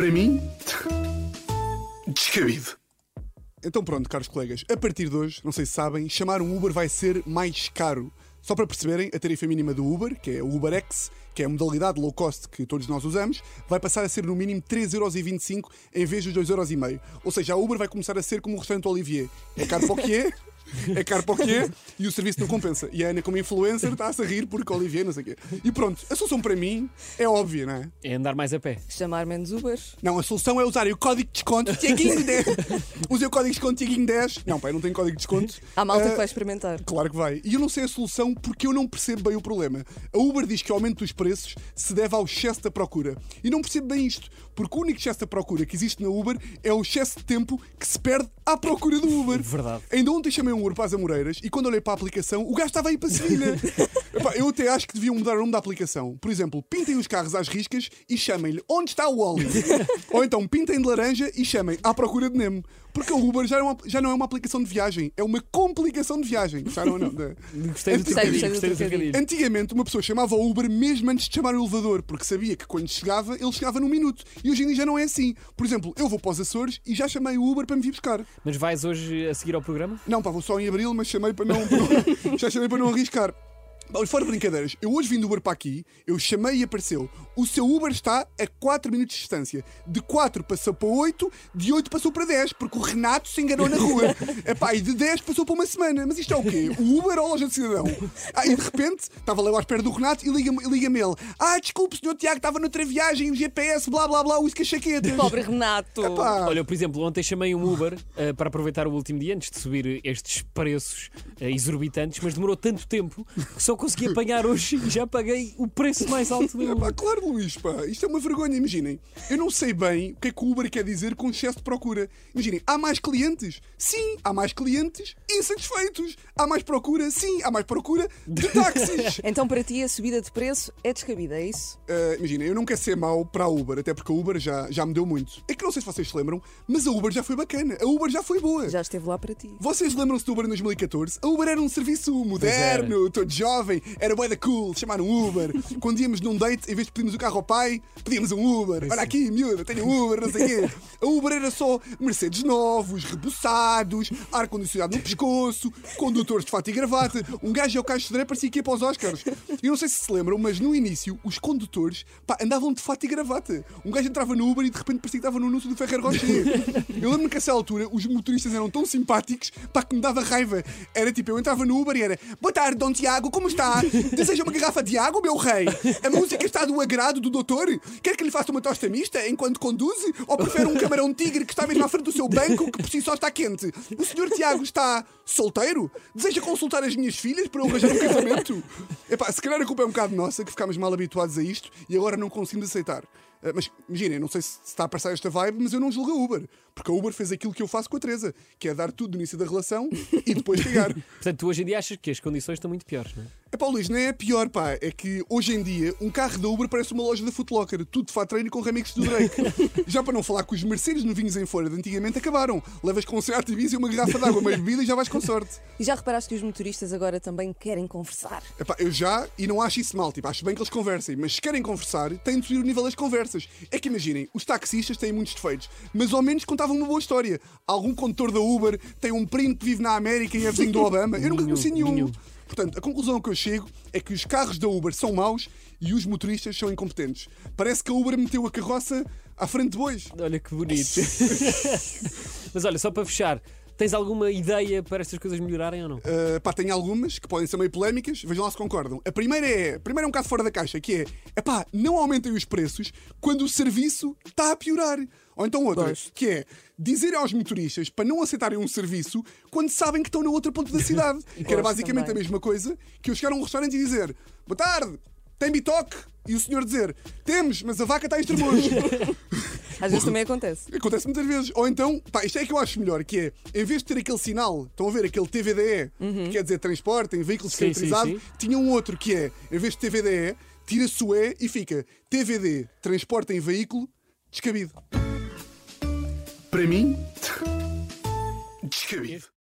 Para mim, descabido. Então pronto, caros colegas, a partir de hoje, não sei se sabem, chamar um Uber vai ser mais caro. Só para perceberem, a tarifa mínima do Uber, que é o UberX, que é a modalidade low cost que todos nós usamos, vai passar a ser no mínimo 3,25€ em vez dos 2,5€. Ou seja, a Uber vai começar a ser como o restaurante Olivier. É caro para o que é, é caro para o que é e o serviço não compensa. E a Ana, como influencer, está-se a rir porque Olivier, não sei o quê. E pronto, a solução para mim é óbvia, não é? É andar mais a pé. Chamar menos Ubers. Não, a solução é usar o código de desconto Tiaguinho 10. Usei o código de desconto Tiaguinho 10. Não, pai, não tem código de desconto. Há malta Ah, que vai experimentar. Claro que vai. E eu não sei a solução porque eu não percebo bem o problema. A Uber diz que o aumento dos preços se deve ao excesso da procura. E não percebo bem isto, porque o único excesso da procura que existe na Uber é o excesso de tempo que se perde à procura do Uber. Verdade. Ainda ontem chamei um Uber para as Amoreiras e quando olhei para a aplicação, o gajo estava aí para Sevilha. Epá, eu até acho que deviam mudar o nome da aplicação. Por exemplo, pintem os carros às riscas e chamem-lhe Onde está o Wally? Ou então pintem de laranja e chamem À Procura de Nemo. Porque o Uber já, é uma- já não é uma aplicação de viagem, é uma complicação de viagem. Gostaram ou não? Da- Gostei do trocadilho. Antigamente, uma pessoa chamava o Uber mesmo antes de chamar o elevador, porque sabia que quando chegava, ele chegava num minuto. E hoje em dia já não é assim. Por exemplo, eu vou para os Açores e já chamei o Uber para me vir buscar. Mas vais hoje a seguir ao programa? Não, pá, vou só em abril, mas chamei para não. para não- já chamei para não arriscar. Bom, fora de brincadeiras, eu hoje vim do Uber para aqui, eu chamei e apareceu. O seu Uber está a 4 minutos de distância. De 4 passou para 8, de 8 passou para 10, porque o Renato se enganou na rua. Epá, e de 10 passou para uma semana. Mas isto é o quê? O Uber ou a loja de cidadão? Ah, e de repente, estava lá à espera do Renato e liga-me liga ele. Ah, desculpe, senhor Tiago, estava noutra viagem, o GPS, blá blá blá, o cachaquetas. Pobre Renato. Epá. Olha, eu, por exemplo, ontem chamei um Uber eh, para aproveitar o último dia antes de subir estes preços eh, exorbitantes, mas demorou tanto tempo que só consegui apanhar hoje e já paguei o preço mais alto do Uber. claro, Luís, pá, isto é uma vergonha, imaginem. Eu não sei bem o que é que o Uber quer dizer com excesso de procura. Imaginem, há mais clientes? Sim, há mais clientes insatisfeitos. Há mais procura? Sim, há mais procura de táxis. Então para ti a subida de preço é descabida, é isso? Uh, imaginem, eu não quero ser mau para a Uber, até porque a Uber já, já me deu muito. É que não sei se vocês se lembram, mas a Uber já foi bacana. A Uber já foi boa. Já esteve lá para ti. Vocês lembram-se do Uber em 2014? A Uber era um serviço moderno, todo jovem, era bué da cool, chamaram Uber. Quando íamos num date, em vez de pedirmos o carro ao pai, pedíamos um Uber. Olha aqui, miúda, tenho um Uber, não sei o quê. A Uber era só Mercedes novos, rebuçados, ar-condicionado no pescoço, condutores de fato e gravata. Um gajo ao caixo de parecia que ia para os Oscars. Eu não sei se se lembram, mas no início, os condutores pá, andavam de fato e gravata. Um gajo entrava no Uber e de repente parecia que estava no anúncio do Ferrer Rocher. Eu lembro-me que a essa altura os motoristas eram tão simpáticos pá, que me dava raiva. Era tipo, eu entrava no Uber e era Boa tarde, Dom Tiago, como está? Deseja uma garrafa de água, meu rei? A música está do agrado do doutor? Quer que lhe faça uma tosta mista enquanto conduz? Ou prefere um camarão tigre que está mesmo à frente do seu banco que por si só está quente? O senhor Tiago está solteiro? Deseja consultar as minhas filhas para eu arranjar um casamento? Epá, se calhar a culpa é um bocado nossa que ficámos mal habituados a isto e agora não conseguimos aceitar. Ah, Mas imaginem, não sei se está a passar esta vibe, mas eu não julgo a Uber. Porque a Uber fez aquilo que eu faço com a Teresa, que é dar tudo no início da relação e depois cagar. Portanto, tu hoje em dia achas que as condições estão muito piores, não é? É pá, Luís, não é pior, pá. É que hoje em dia um carro da Uber parece uma loja da Footlocker. Tudo de fato treino com remix do Drake. Já para não falar que os Mercedes novinhos em fora de antigamente acabaram. Levas com um Seat Ibiza e uma garrafa de água meio bebida e já vais com sorte. E já reparaste que os motoristas agora também querem conversar? É pá, eu já, e não acho isso mal, tipo, acho bem que eles conversem, mas se querem conversar, têm de subir o nível das conversas. É que imaginem, os taxistas têm muitos defeitos, mas ao menos contavam uma boa história. Algum condutor da Uber tem um primo que vive na América e é vizinho do Obama. Eu nunca conheci nenhum. nenhum. Portanto, a conclusão que eu chego é que os carros da Uber são maus e os motoristas são incompetentes. Parece que a Uber meteu a carroça à frente de bois. Olha que bonito. Mas olha, só para fechar, tens alguma ideia para estas coisas melhorarem ou não? Uh, pá, tem algumas que podem ser meio polémicas, vejam lá se concordam. A primeira é, a primeira é um bocado fora da caixa, que é, epá, não aumentem os preços quando o serviço está a piorar. Ou então outra, Pois. que é dizer aos motoristas para não aceitarem um serviço quando sabem que estão no outro ponto da cidade. que era basicamente também. a mesma coisa que eu chegar a um restaurante e dizer Boa tarde, tem bitoque? E o senhor dizer Temos, mas a vaca está em. Às vezes também acontece. Acontece muitas vezes. Ou então, pá, isto é que eu acho melhor, que é, em vez de ter aquele sinal, estão a ver aquele TVDE, que quer dizer transporte em veículo sim. tinha um outro que é, em vez de TVDE, tira-se o E e fica TVD, transporte em veículo, descabido. Para mim, descabido.